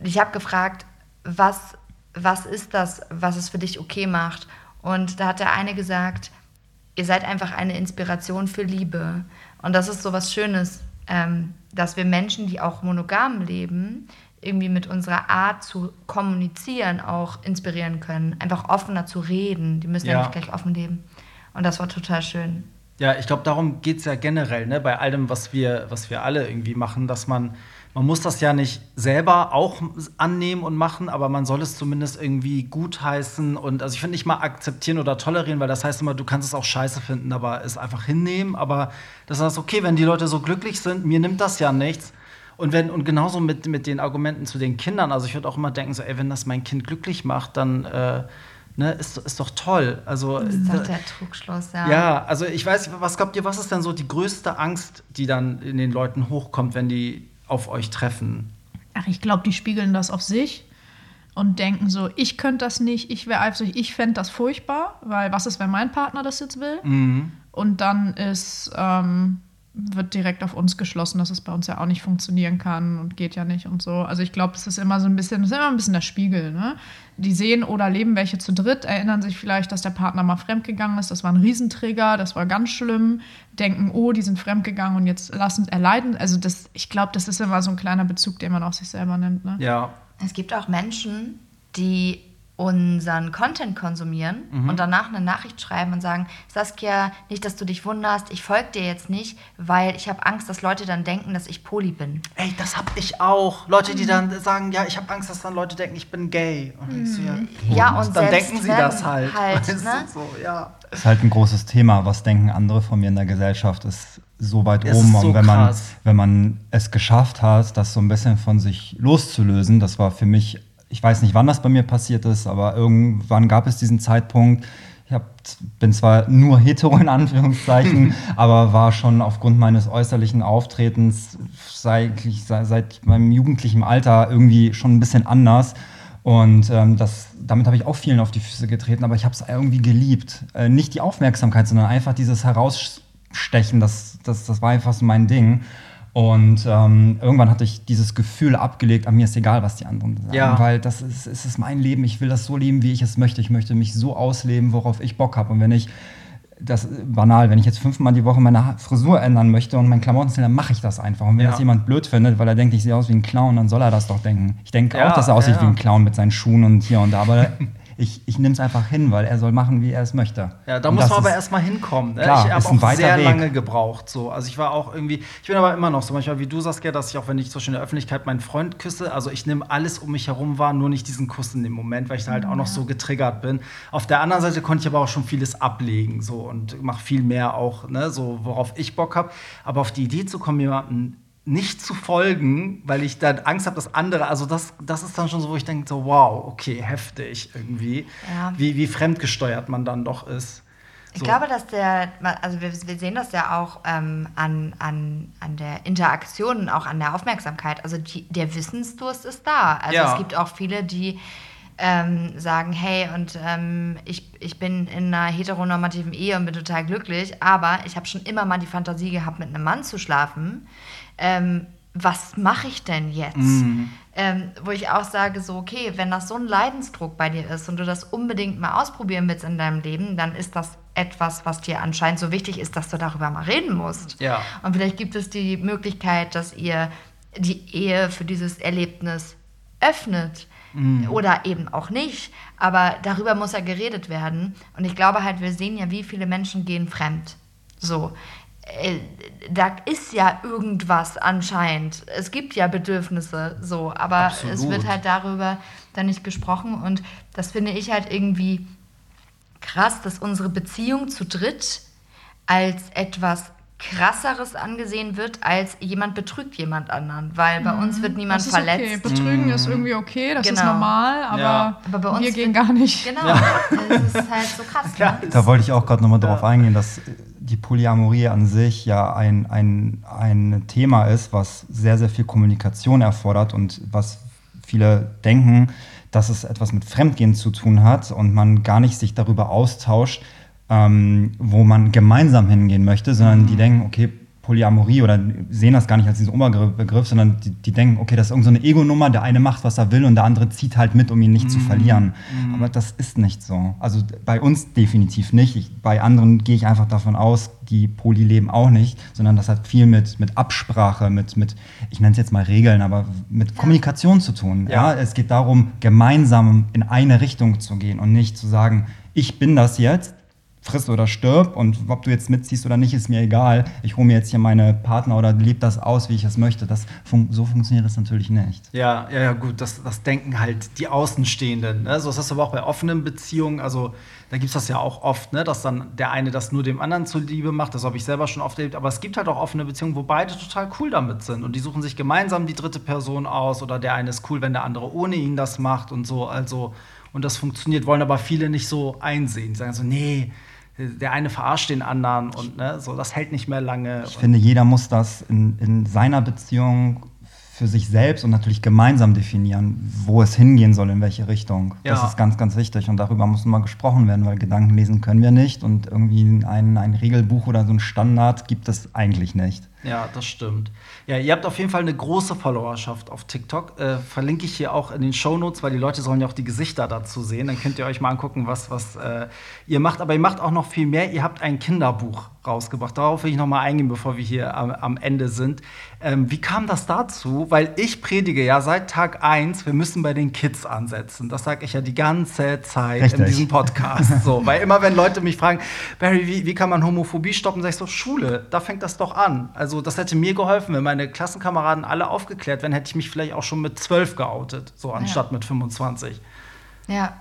ich habe gefragt, was, was ist das, was es für dich okay macht? Und da hat der eine gesagt, ihr seid einfach eine Inspiration für Liebe. Und das ist so was Schönes, ähm, dass wir Menschen, die auch monogam leben, irgendwie mit unserer Art zu kommunizieren auch inspirieren können. Einfach offener zu reden. Die müssen ja, Ja. nicht gleich offen leben. Und das war total schön. Ja, ich glaube, darum geht es ja generell, ne? bei allem, was wir, was wir alle irgendwie machen, dass man, man muss das ja nicht selber auch annehmen und machen, aber man soll es zumindest irgendwie gutheißen und also ich finde nicht mal akzeptieren oder tolerieren, weil das heißt immer, du kannst es auch scheiße finden, aber es einfach hinnehmen, aber das heißt, okay, wenn die Leute so glücklich sind, mir nimmt das ja nichts. Und wenn, und genauso mit, mit den Argumenten zu den Kindern, also ich würde auch immer denken, so, ey, wenn das mein Kind glücklich macht, dann äh, ne, ist, ist doch toll. Also, Das ist äh, doch der Trugschluss, ja. ja, also ich weiß, was glaubt ihr, was ist denn so die größte Angst, die dann in den Leuten hochkommt, wenn die auf euch treffen? Ach, ich glaube, die spiegeln das auf sich und denken so, ich könnte das nicht, ich wäre eifersüchtig, ich fände das furchtbar, weil was ist, wenn mein Partner das jetzt will? Mhm. Und dann ist, ähm, wird direkt auf uns geschlossen, dass es bei uns ja auch nicht funktionieren kann und geht ja nicht und so. Also ich glaube, das ist immer so ein bisschen, das ist immer ein bisschen der Spiegel. Ne? Die sehen oder leben welche zu dritt, erinnern sich vielleicht, dass der Partner mal fremdgegangen ist. Das war ein Riesenträger, das war ganz schlimm. Denken, oh, die sind fremdgegangen und jetzt lassen erleiden. Also das, ich glaube, das ist immer so ein kleiner Bezug, den man auf sich selber nimmt. Ne? Ja. Es gibt auch Menschen, die unseren Content konsumieren Mhm. und danach eine Nachricht schreiben und sagen, Saskia, nicht, dass du dich wunderst, ich folge dir jetzt nicht, weil ich habe Angst, dass Leute dann denken, dass ich Poli bin. Ey, das hab ich auch. Leute, die dann sagen, ja, ich habe Angst, dass dann Leute denken, ich bin gay. Und ich so, ja, Ja, und dann selbst denken sie das halt. halt, weißt ne? so, ja. ist halt ein großes Thema. Was denken andere von mir in der Gesellschaft ist so weit Es oben. ist so und wenn man, krass. wenn man es geschafft hat, das so ein bisschen von sich loszulösen, das war für mich, ich weiß nicht, wann das bei mir passiert ist, aber irgendwann gab es diesen Zeitpunkt. Ich hab, bin zwar nur hetero in Anführungszeichen, aber war schon aufgrund meines äußerlichen Auftretens seit, seit, meinem jugendlichen Alter irgendwie schon ein bisschen anders. Und ähm, das, damit habe ich auch vielen auf die Füße getreten, aber ich habe es irgendwie geliebt. Äh, nicht die Aufmerksamkeit, sondern einfach dieses Herausstechen, das, das, das war einfach so mein Ding. Und ähm, irgendwann hatte ich dieses Gefühl abgelegt, an mir ist egal, was die anderen sagen, Ja. weil das ist, es ist mein Leben, ich will das so leben, wie ich es möchte. Ich möchte mich so ausleben, worauf ich Bock habe. Und wenn ich, das ist banal, wenn ich jetzt fünfmal die Woche meine Frisur ändern möchte und meinen Klamottenstil, dann mache ich das einfach. Und wenn Ja. das jemand blöd findet, weil er denkt, ich sehe aus wie ein Clown, dann soll er das doch denken. Ich denke Ja, auch, dass er aussieht wie ein. Clown mit seinen Schuhen und hier und da, aber ich, ich nehme es einfach hin, weil er soll machen, wie er es möchte. Ja, da Und muss man aber erstmal hinkommen. Ne? Klar, ich habe ist ein auch sehr Weg. lange gebraucht. So. Also ich war auch irgendwie, ich bin aber immer noch so manchmal wie du Saskia, dass ich auch, wenn ich zum Beispiel in der Öffentlichkeit meinen Freund küsse, also ich nehme alles um mich herum wahr, nur nicht diesen Kuss in dem Moment, weil ich da halt auch noch so getriggert bin. Auf der anderen Seite konnte ich aber auch schon vieles ablegen so und mache viel mehr auch, ne, so worauf ich Bock habe. Aber auf die Idee zu kommen, jemanden nicht zu folgen, weil ich dann Angst habe, dass andere, also das, das ist dann schon so, wo ich denke, so wow, okay, heftig irgendwie, Ja. wie, wie fremdgesteuert man dann doch ist. Ich So. glaube, dass der, also wir, wir sehen das ja auch ähm, an, an, an der Interaktion, auch an der Aufmerksamkeit. Also die, der Wissensdurst ist da. Also Ja. es gibt auch viele, die ähm, sagen, hey, und ähm, ich, ich bin in einer heteronormativen Ehe und bin total glücklich, aber ich habe schon immer mal die Fantasie gehabt, mit einem Mann zu schlafen. Ähm, was mache ich denn jetzt? Ähm, wo ich auch sage, so, okay, wenn das so ein Leidensdruck bei dir ist und du das unbedingt mal ausprobieren willst in deinem Leben, dann ist das etwas, was dir anscheinend so wichtig ist, dass du darüber mal reden musst. Ja. Und vielleicht gibt es die Möglichkeit, dass ihr die Ehe für dieses Erlebnis öffnet. Oder eben auch nicht. Aber darüber muss ja geredet werden. Und ich glaube halt, wir sehen ja, wie viele Menschen gehen fremd. So. Äh, Da ist ja irgendwas anscheinend. Es gibt ja Bedürfnisse, so. Aber es Absolut. wird halt darüber dann nicht gesprochen. Und das finde ich halt irgendwie krass, dass unsere Beziehung zu dritt als etwas krasseres angesehen wird, als jemand betrügt jemand anderen. Weil bei uns wird niemand Das ist okay. verletzt. Betrügen ist irgendwie okay, das ist Genau. normal, aber, Ja. Aber bei uns wir gehen gar nicht. Genau, das ist halt so krass. Ne? Da wollte ich auch gerade nochmal drauf eingehen, dass die Polyamorie an sich ja ein, ein, ein Thema ist, was sehr, sehr viel Kommunikation erfordert und was viele denken, dass es etwas mit Fremdgehen zu tun hat und man gar nicht sich darüber austauscht, ähm, wo man gemeinsam hingehen möchte, sondern die denken, okay, Polyamorie oder sehen das gar nicht als diesen Oberbegriff, sondern die, die denken, okay, das ist irgendeine so Ego-Nummer, der eine macht, was er will und der andere zieht halt mit, um ihn nicht zu verlieren. Aber das ist nicht so. Also bei uns definitiv nicht. Ich, bei anderen gehe ich einfach davon aus, die Poly leben auch nicht, sondern das hat viel mit, mit Absprache, mit, mit ich nenne es jetzt mal Regeln, aber mit Kommunikation zu tun. Ja. Ja. Es geht darum, gemeinsam in eine Richtung zu gehen und nicht zu sagen, ich bin das jetzt, friss oder stirb und ob du jetzt mitziehst oder nicht, ist mir egal. Ich hole mir jetzt hier meine Partner oder lebe das aus, wie ich es möchte. Das fun so funktioniert das natürlich nicht. Ja, ja, ja, gut, das, das denken halt die Außenstehenden. Ne? So ist das aber auch bei offenen Beziehungen. Also, da gibt es das ja auch oft, ne? dass dann der eine das nur dem anderen zuliebe macht. Das habe ich selber schon oft erlebt. Aber es gibt halt auch offene Beziehungen, wo beide total cool damit sind. Und die suchen sich gemeinsam die dritte Person aus. Oder der eine ist cool, wenn der andere ohne ihn das macht und so. Also, und das funktioniert, wollen aber viele nicht so einsehen. Die sagen so, nee, der eine verarscht den anderen und ne, so, das hält nicht mehr lange. Ich finde, jeder muss das in, in seiner Beziehung für sich selbst und natürlich gemeinsam definieren, wo es hingehen soll, in welche Richtung. Das Ja. ist ganz, ganz wichtig und darüber muss mal gesprochen werden, weil Gedanken lesen können wir nicht und irgendwie ein, ein Regelbuch oder so ein Standard gibt es eigentlich nicht. Ja, das stimmt. Ja, ihr habt auf jeden Fall eine große Followerschaft auf TikTok. Äh, verlinke ich hier auch in den Shownotes, weil die Leute sollen ja auch die Gesichter dazu sehen. Dann könnt ihr euch mal angucken, was, was äh, ihr macht. Aber ihr macht auch noch viel mehr. Ihr habt ein Kinderbuch rausgebracht. Darauf will ich noch mal eingehen, bevor wir hier am, am Ende sind. Ähm, wie kam das dazu? Weil ich predige ja seit Tag 1, wir müssen bei den Kids ansetzen. Das sage ich ja die ganze Zeit in Richtig. diesem Podcast. So, weil immer wenn Leute mich fragen, Barry, wie, wie kann man Homophobie stoppen, sage ich so, Schule, da fängt das doch an. Also das hätte mir geholfen, wenn meine Klassenkameraden alle aufgeklärt wären, hätte ich mich vielleicht auch schon mit 12 geoutet, so anstatt mit 25. Ja.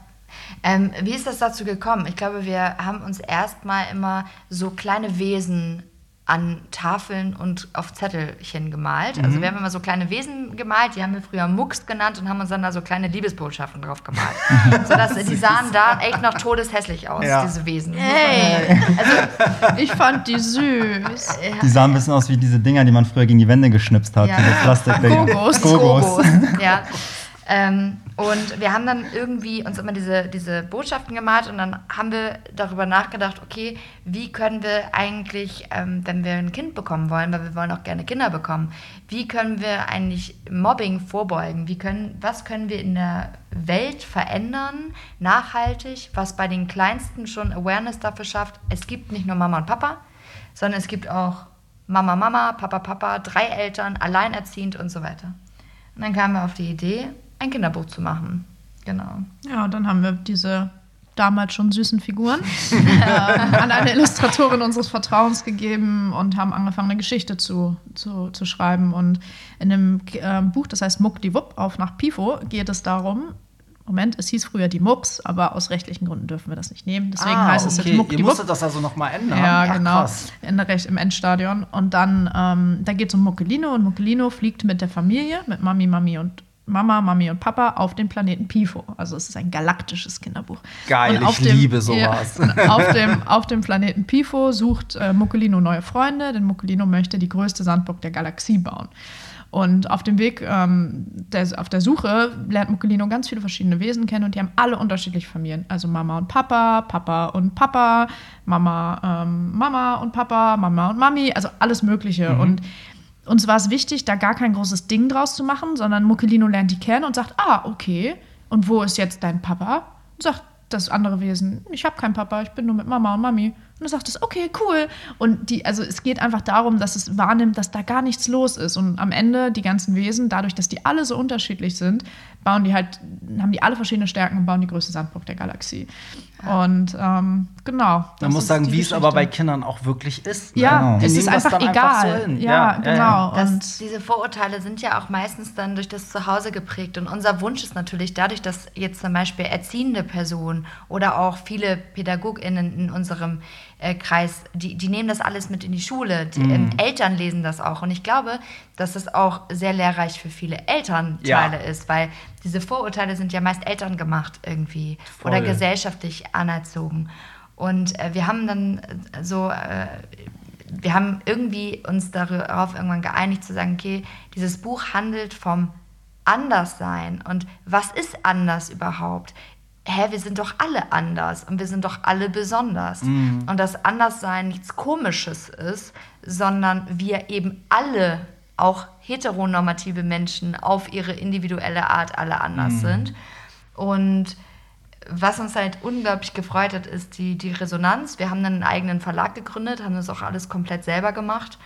Ähm, wie ist das dazu gekommen? Ich glaube, wir haben uns erstmal immer so kleine Wesen an Tafeln und auf Zettelchen gemalt. Also wir haben immer so kleine Wesen gemalt, die haben wir früher Mucks genannt und haben uns dann da so kleine Liebesbotschaften drauf gemalt. Sodass die sahen da echt noch todeshässlich aus, Ja. diese Wesen. Hey, Also, ich fand die süß. Die sahen ein bisschen aus wie diese Dinger, die man früher gegen die Wände geschnipst hat. Ja. Diese Plastikdinger. Gogos. Gogos. ja. Ähm, und wir haben dann irgendwie uns immer diese, diese Botschaften gemalt und dann haben wir darüber nachgedacht, okay, wie können wir eigentlich, ähm, wenn wir ein Kind bekommen wollen, weil wir wollen auch gerne Kinder bekommen, wie können wir eigentlich Mobbing vorbeugen? Wie können, was können wir in der Welt verändern, nachhaltig, was bei den Kleinsten schon Awareness dafür schafft, es gibt nicht nur Mama und Papa, sondern es gibt auch Mama, Mama, Papa, Papa, drei Eltern, alleinerziehend und so weiter. Und dann kamen wir auf die Idee, ein Kinderbuch zu machen. Genau. Ja, und dann haben wir diese damals schon süßen Figuren äh, an eine Illustratorin unseres Vertrauens gegeben und haben angefangen, eine Geschichte zu, zu, zu schreiben. Und in dem äh, Buch, das heißt Muck die Wupp, auf nach Pifo, geht es darum, Moment, es hieß früher die Mucks, aber aus rechtlichen Gründen dürfen wir das nicht nehmen. Deswegen Ah, heißt es okay. jetzt Muck Ihr die musstet das also noch mal ändern? Ja, Ach, genau. krass. In der Recht, Im Endstadion. Und dann, ähm, da geht es um Muckelino und Muckelino fliegt mit der Familie, mit Mami, Mami und Mama, Mami und Papa auf den Planeten Pifo. Also es ist ein galaktisches Kinderbuch. Geil, ich liebe sowas. Ja, auf, dem, auf dem Planeten Pifo sucht äh, Muckelino neue Freunde, denn Muckelino möchte die größte Sandburg der Galaxie bauen. Und auf dem Weg, ähm, der, auf der Suche, lernt Muckelino ganz viele verschiedene Wesen kennen und die haben alle unterschiedliche Familien. Also Mama und Papa, Papa und Papa, Mama, ähm, Mama und Papa, Mama und Mami, also alles Mögliche. Und uns war es wichtig, da gar kein großes Ding draus zu machen, sondern Muckelino lernt die kennen und sagt, ah, okay, und wo ist jetzt dein Papa? Und sagt das andere Wesen, ich habe keinen Papa, ich bin nur mit Mama und Mami. Und dann sagt es, okay, cool. Und die, also es geht einfach darum, dass es wahrnimmt, dass da gar nichts los ist. Und am Ende die ganzen Wesen, dadurch, dass die alle so unterschiedlich sind, bauen die halt, haben die alle verschiedene Stärken und bauen die größte Sandburg der Galaxie. Und ähm, genau. Man das muss sagen, wie es aber bei Kindern auch wirklich ist. ne? Ja, Genau. Es ist das einfach egal. so hin. ja, genau. Das, und diese Vorurteile sind ja auch meistens dann durch das Zuhause geprägt. Und unser Wunsch ist natürlich dadurch, dass jetzt zum Beispiel erziehende Personen oder auch viele PädagogInnen in unserem äh, Kreis, die, die nehmen das alles mit in die Schule. Die, ähm, Eltern lesen das auch. Und ich glaube, dass das auch sehr lehrreich für viele Elternteile Ja. ist, weil diese Vorurteile sind ja meist Eltern gemacht irgendwie Voll. oder gesellschaftlich anerzogen. Und äh, wir haben dann äh, so, äh, wir haben irgendwie uns darauf irgendwann geeinigt zu sagen, okay, dieses Buch handelt vom Anderssein und was ist anders überhaupt? Hä, wir sind doch alle anders und wir sind doch alle besonders. Und das Anderssein nichts Komisches ist, sondern wir eben alle, auch heteronormative Menschen, auf ihre individuelle Art alle anders sind. Und was uns halt unglaublich gefreut hat, ist die, die Resonanz. Wir haben dann einen eigenen Verlag gegründet, haben das auch alles komplett selber gemacht.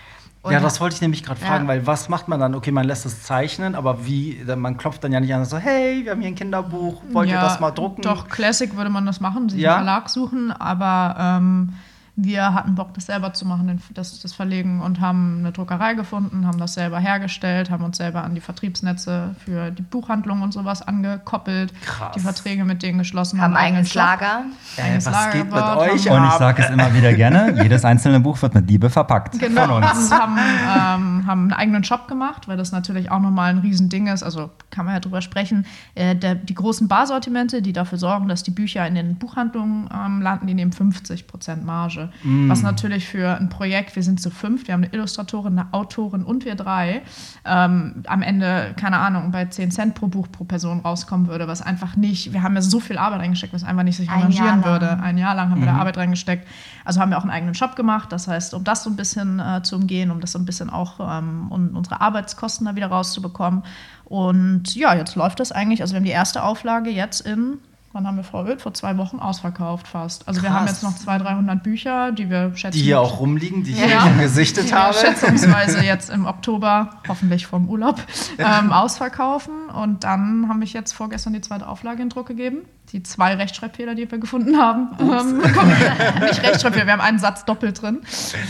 Und ja, das wollte ich nämlich gerade fragen, Ja. weil was macht man dann? Okay, man lässt es zeichnen, aber wie, man klopft dann ja nicht an und so, hey, wir haben hier ein Kinderbuch, wollt ihr Ja, das mal drucken? Doch, Classic würde man das machen, sich Ja? einen Verlag suchen, aber ähm, wir hatten Bock, das selber zu machen, den- das, das Verlegen und haben eine Druckerei gefunden, haben das selber hergestellt, haben uns selber an die Vertriebsnetze für die Buchhandlung und sowas angekoppelt, Krass. die Verträge mit denen geschlossen, haben ein einen eigenes. Lager. Äh, eigenes was Lager geht mit euch haben- Und ich sage es immer wieder gerne, jedes einzelne Buch wird mit Liebe verpackt. Genau, Von uns. und haben, ähm, haben einen eigenen Shop gemacht, weil das natürlich auch nochmal ein Riesending ist. Also kann man ja drüber sprechen. Äh, der, die großen Barsortimente, die dafür sorgen, dass die Bücher in den Buchhandlungen ähm, landen, die nehmen 50% Marge. Würde. Was natürlich für ein Projekt, wir sind zu fünf, wir haben eine Illustratorin, eine Autorin und wir drei, ähm, am Ende, keine Ahnung, bei 10 Cent pro Buch pro Person rauskommen würde, was einfach nicht, wir haben ja so viel Arbeit reingesteckt, was einfach nicht sich Ein arrangieren würde. Ein Jahr lang haben wir da Arbeit reingesteckt. Also haben wir auch einen eigenen Shop gemacht, das heißt, um das so ein bisschen äh, zu umgehen, um das so ein bisschen auch, ähm, um unsere Arbeitskosten da wieder rauszubekommen. Und ja, jetzt läuft das eigentlich, also wir haben die erste Auflage jetzt in, wann haben wir vorgeholt? Vor zwei Wochen ausverkauft fast. Also wir Krass. haben jetzt noch 200, 300 Bücher, die wir schätzen. Die hier auch rumliegen, die ich Ja. hier schon gesichtet die wir habe. schätzungsweise jetzt im Oktober, hoffentlich vom Urlaub, ähm, ausverkaufen. Und dann haben wir jetzt vorgestern die zweite Auflage in Druck gegeben. Die zwei Rechtschreibfehler, die wir gefunden haben. Ähm, nicht Rechtschreibfehler, wir haben einen Satz doppelt drin.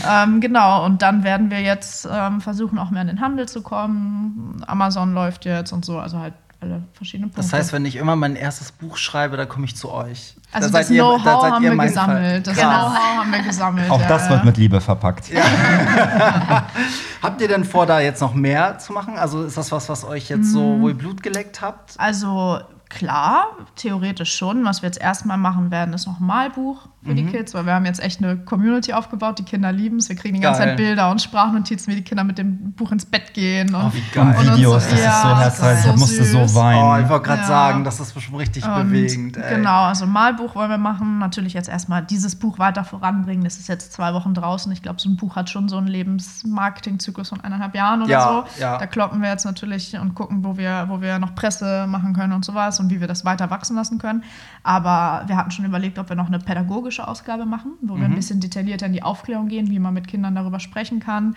Ähm, genau, und dann werden wir jetzt ähm, versuchen, auch mehr in den Handel zu kommen. Amazon läuft jetzt und so, also halt alle verschiedenen Punkte. Das heißt, wenn ich immer mein erstes Buch schreibe, dann komme ich zu euch. also Da das Know-how haben ihr wir gesammelt. Das. Know-how haben wir gesammelt. Auch ja, das ja. wird mit Liebe verpackt. Habt ihr denn vor, da jetzt noch mehr zu machen? Also ist das was, was euch jetzt so, Mhm. wo ihr Blut geleckt habt? Also klar, theoretisch schon. Was wir jetzt erstmal machen werden, ist noch ein Malbuch für Mhm. die Kids, weil wir haben jetzt echt eine Community aufgebaut. Die Kinder lieben es. Wir kriegen die ganze Geil. Zeit Bilder und Sprachnotizen, wie die Kinder mit dem Buch ins Bett gehen. Und, Oh, wie geil. Und Videos, uns- das ist so herzlich. Ich musste so weinen. Oh, ich wollte gerade Ja. sagen, das ist bestimmt richtig Und bewegend. Ey. Genau, also Malbuch wollen wir machen. Natürlich jetzt erstmal dieses Buch weiter voranbringen. Das ist jetzt zwei Wochen draußen. Ich glaube, so ein Buch hat schon so einen Lebensmarketingzyklus von eineinhalb Jahren oder Ja, so. ja. Da kloppen wir jetzt natürlich und gucken, wo wir, wo wir noch Presse machen können und sowas und wie wir das weiter wachsen lassen können. Aber wir hatten schon überlegt, ob wir noch eine pädagogische Ausgabe machen, wo Mhm. wir ein bisschen detaillierter in die Aufklärung gehen, wie man mit Kindern darüber sprechen kann.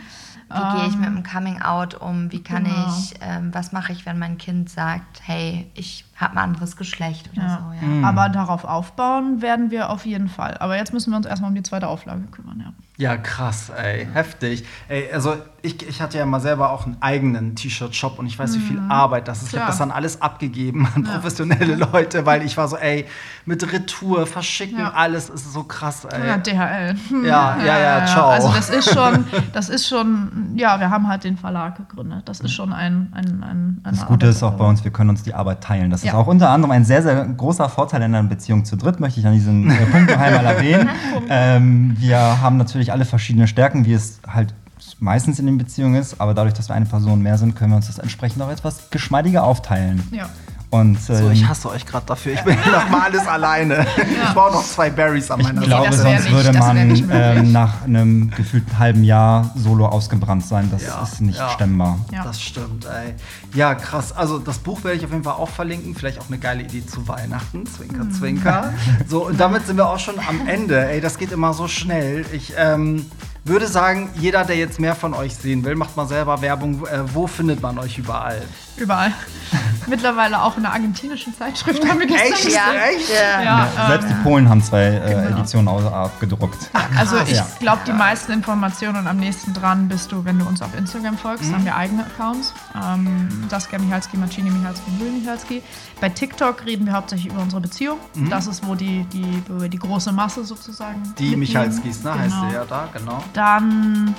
Wie gehe ich mit Ähm, dem Coming Out um? Wie kann genau. ich, ähm, was mache ich, wenn mein Kind sagt, hey, ich habe ein anderes Geschlecht oder Ja. so? Ja. Mhm. Aber darauf aufbauen werden wir auf jeden Fall. Aber jetzt müssen wir uns erstmal um die zweite Auflage kümmern, ja. Ja, krass, ey, heftig. Ey, also ich, ich hatte ja mal selber auch einen eigenen T-Shirt-Shop und ich weiß, wie viel Arbeit das ist. Ich habe Mhm. Klar. das dann alles abgegeben an professionelle Leute, weil ich war so, ey, mit Retour, verschicken, Ja. alles ist so krass, ey. Ja, DHL. Ja, ja, ja, ciao. Also das ist schon, das ist schon, ja, wir haben halt den Verlag gegründet. Das ist schon ein, ein, ein eine Das Gute ist auch Arbeit. bei uns, wir können uns die Arbeit teilen. Das ist Ja. auch unter anderem ein sehr, sehr großer Vorteil in einer Beziehung zu dritt, möchte ich an diesem äh, Punkt noch einmal erwähnen. Ähm, wir haben natürlich alle verschiedene Stärken, wie es halt meistens in den Beziehungen ist, aber dadurch, dass wir eine Person mehr sind, können wir uns das entsprechend auch etwas geschmeidiger aufteilen. Ja. Und So, ähm, ich hasse euch gerade dafür. Ich bin noch mal alles alleine. Ich brauche noch zwei Berries an meiner ich glaube, das wär sonst nicht- würde man ähm, nach einem gefühlten halben Jahr solo ausgebrannt sein. Das Ja, ist nicht ja. stemmbar. Ja. Das stimmt, ey. Ja, krass. Also das Buch werde ich auf jeden Fall auch verlinken. Vielleicht auch eine geile Idee zu Weihnachten. Zwinker, Mhm. zwinker. So, und damit sind wir auch schon am Ende. Ey, das geht immer so schnell. Ich ähm, würde sagen, jeder, der jetzt mehr von euch sehen will, macht mal selber Werbung. Äh, wo findet man euch überall? Überall. Mittlerweile auch in der argentinischen Zeitschrift haben wir gestern Echt? gesehen. Echt? Ja. Ja, Selbst ähm, die Polen haben zwei äh, Genau. Editionen abgedruckt. Also ich Ja. glaube, die meisten Informationen am nächsten dran bist du, wenn du uns auf Instagram folgst. Mhm. Da haben wir eigene Accounts. Ähm, Saskia Michalski, Marcini Michalski, Julie Michalski. Bei TikTok reden wir hauptsächlich über unsere Beziehung. Das ist, wo die, die, die große Masse sozusagen Mhm. Die mitnehmen. Michalskis, ne? Heißt Genau. sie ja da, genau. Dann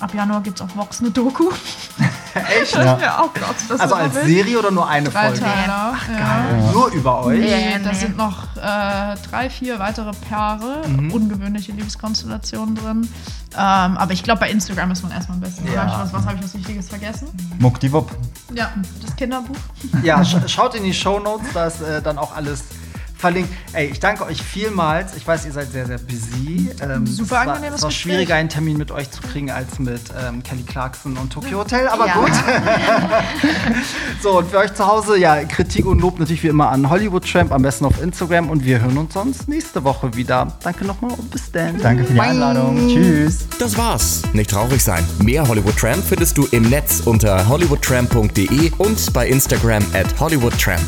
ab Januar gibt es auf Vox eine Doku. Echt? Ja. ja, oh Gott. Das Also als. Serie oder nur eine Drei Folge? Teile. ja. Nur über euch? Nee, Ja, da nee. sind noch äh, drei, vier weitere Paare, Mhm. ungewöhnliche Liebeskonstellationen drin. Ähm, aber ich glaube, bei Instagram ist man erstmal am besten. Ja. Hab was was habe ich was Wichtiges vergessen? Muckdiwupp. Ja, das Kinderbuch. Ja, sch schaut in die Show Notes, da ist äh, dann auch alles verlinkt. Ey, ich danke euch vielmals. Ich weiß, ihr seid sehr, sehr busy. Ähm, Super es war, angenehmes Es war Gespräch. schwieriger, einen Termin mit euch zu kriegen als mit ähm, Kelly Clarkson und Tokyo Hotel, aber Ja. gut. so, und für euch zu Hause, ja, Kritik und Lob natürlich wie immer an Hollywood Tramp, am besten auf Instagram. Und wir hören uns sonst nächste Woche wieder. Danke nochmal und bis dann. Danke für die Bye. Einladung. Tschüss. Das war's. Nicht traurig sein. Mehr Hollywood Tramp findest du im Netz unter hollywoodtramp.de und bei Instagram at hollywoodtramp.